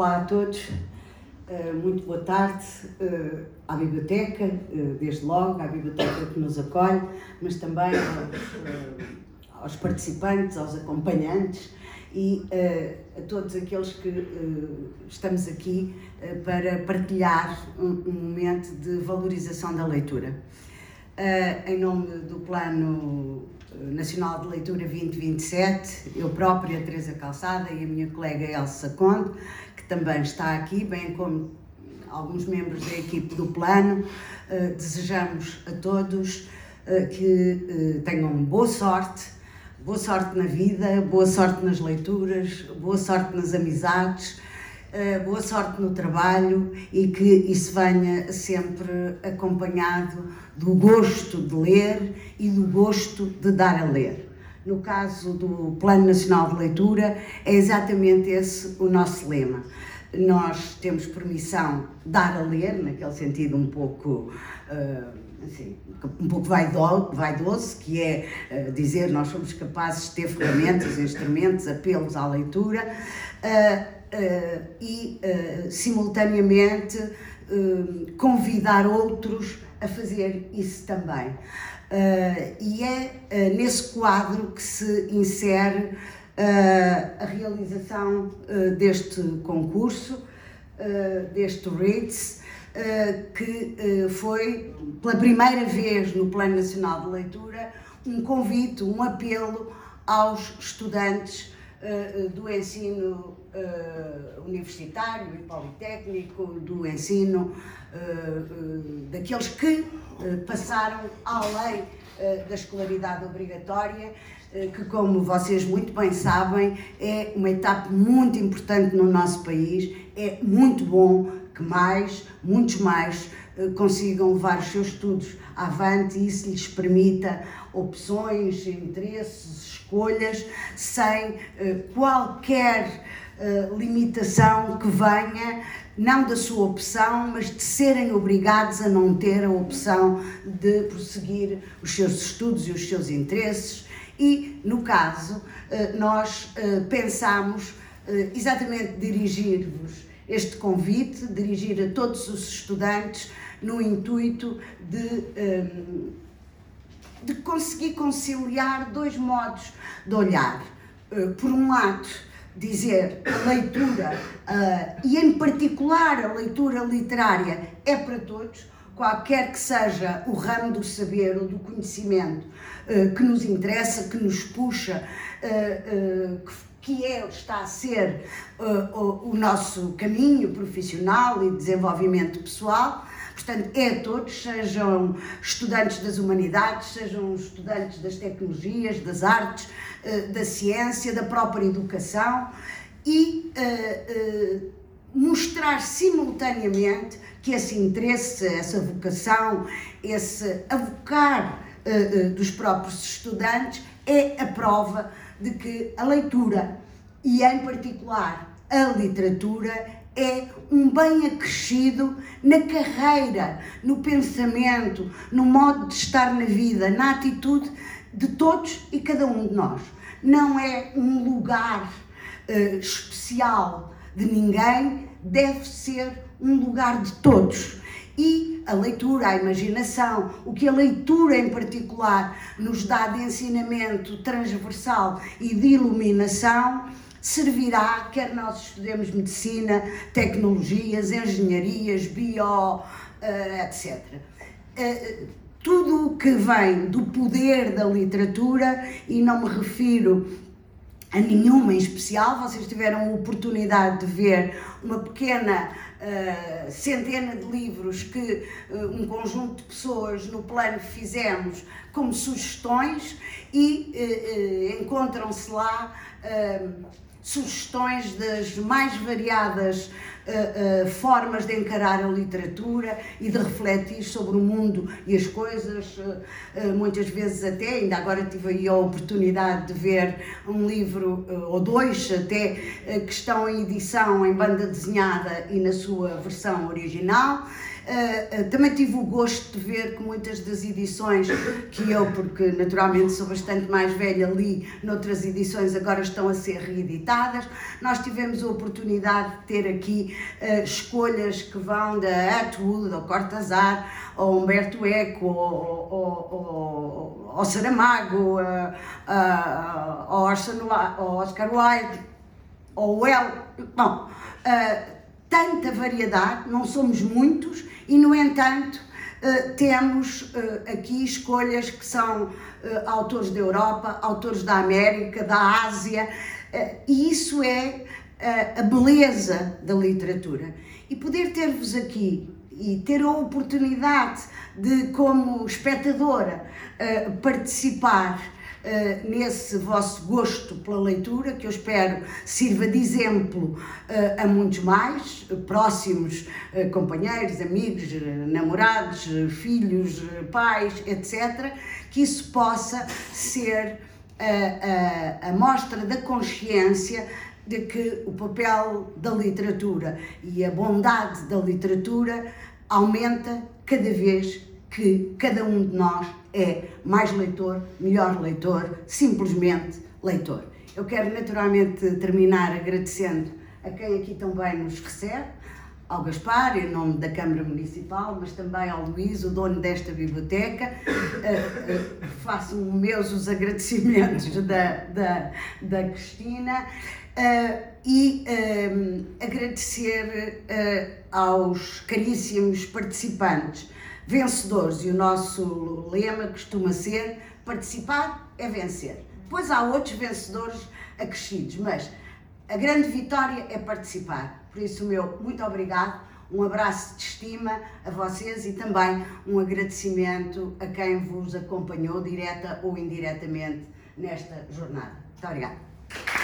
Olá a todos, eh, muito boa tarde eh, à Biblioteca, eh, desde logo, à Biblioteca que nos acolhe, mas também aos, participantes, aos acompanhantes e a todos aqueles que estamos aqui para partilhar um momento de valorização da leitura. Em nome do Plano Nacional de Leitura 2027, eu própria, Teresa Calçada, e a minha colega Elsa Conde, também está aqui, bem como alguns membros da equipe do plano. Uh, desejamos a todos uh, que tenham boa sorte, boa sorte na vida, boa sorte nas leituras, boa sorte nas amizades, boa sorte no trabalho e que isso venha sempre acompanhado do gosto de ler e do gosto de dar a ler. No caso do Plano Nacional de Leitura, é exatamente esse o nosso lema. Nós temos permissão de dar a ler, naquele sentido um pouco. Uh, assim, um pouco vaidoso, que é uh, dizer nós somos capazes de ter ferramentas, instrumentos, apelos à leitura e simultaneamente convidar outros a fazer isso também. E é nesse quadro que se insere a realização deste concurso, deste REITS, que foi pela primeira vez no Plano Nacional de Leitura um convite, um apelo aos estudantes do ensino universitário e politécnico, do ensino daqueles que eh, passaram além eh, da escolaridade obrigatória, eh, que, como vocês muito bem sabem, é uma etapa muito importante no nosso país. É muito bom que mais, muitos mais, consigam levar os seus estudos avante e isso lhes permita opções, interesses, escolhas, sem qualquer limitação que venha não da sua opção, mas de serem obrigados a não ter a opção de prosseguir os seus estudos e os seus interesses. E, no caso, eh, nós eh, pensamos eh, exatamente dirigir-vos este convite, dirigir a todos os estudantes no intuito de, de conseguir conciliar dois modos de olhar. Por um lado, dizer a leitura, uh, e em particular a leitura literária, é para todos, qualquer que seja o ramo do saber ou do conhecimento uh, que nos interessa, que nos puxa, que é, está a ser o nosso caminho profissional e desenvolvimento pessoal. Portanto, é a todos, sejam estudantes das humanidades, sejam estudantes das tecnologias, das artes, eh, da ciência, da própria educação e uh, uh, mostrar simultaneamente que esse interesse, essa vocação, esse avocar dos próprios estudantes é a prova de que a leitura e, em particular, a literatura é um bem acrescido na carreira, no pensamento, no modo de estar na vida, na atitude de todos e cada um de nós. Não é um lugar uh, especial de ninguém, deve ser um lugar de todos. E a leitura, a imaginação, o que a leitura em particular nos dá de ensinamento transversal e de iluminação, servirá, quer nós estudemos medicina, tecnologias, engenharias, bio, uh, etc. Uh, tudo o que vem do poder da literatura, e não me refiro a nenhuma em especial, vocês tiveram a oportunidade de ver uma pequena uh, centena de livros que uh, um conjunto de pessoas no plano fizemos como sugestões e uh, encontram-se lá sugestões das mais variadas uh, formas de encarar a literatura e de refletir sobre o mundo e as coisas, uh, muitas vezes até, ainda agora tive aí a oportunidade de ver um livro ou dois até que estão em edição em banda desenhada e na sua versão original Uh, uh, também tive o gosto de ver que muitas das edições que eu, porque naturalmente sou bastante mais velha, li noutras edições, agora estão a ser reeditadas. Nós tivemos a oportunidade de ter aqui uh, escolhas que vão da Atwood, ao Cortazar, ao Humberto Eco, ao, ao, ao, ao Saramago, ao, Orson, ao Oscar Wilde, ao Well. Bom, tanta variedade, não somos muitos e, no entanto, uh, temos uh, aqui escolhas que são uh, autores da Europa, autores da América, da Ásia, e isso é a beleza da literatura. E poder ter-vos aqui e ter a oportunidade de, como espectadora, participar uh, nesse vosso gosto pela leitura, que eu espero sirva de exemplo uh, a muitos mais, próximos companheiros, amigos, namorados, filhos, pais, etc., que isso possa ser a, a, a mostra da consciência de que o papel da literatura e a bondade da literatura aumenta cada vez que cada um de nós é mais leitor, melhor leitor, simplesmente leitor. Eu quero naturalmente terminar agradecendo a quem aqui também nos recebe, ao Gaspar, em nome da Câmara Municipal, mas também ao Luís, o dono desta biblioteca. Uh, uh, faço meus os agradecimentos da, da, da Cristina uh, e agradecer aos caríssimos participantes vencedores. E o nosso lema costuma ser: participar é vencer. Depois há outros vencedores acrescidos, mas a grande vitória é participar. Por isso, meu muito obrigado, um abraço de estima a vocês e também um agradecimento a quem vos acompanhou, direta ou indiretamente, nesta jornada. Muito obrigada.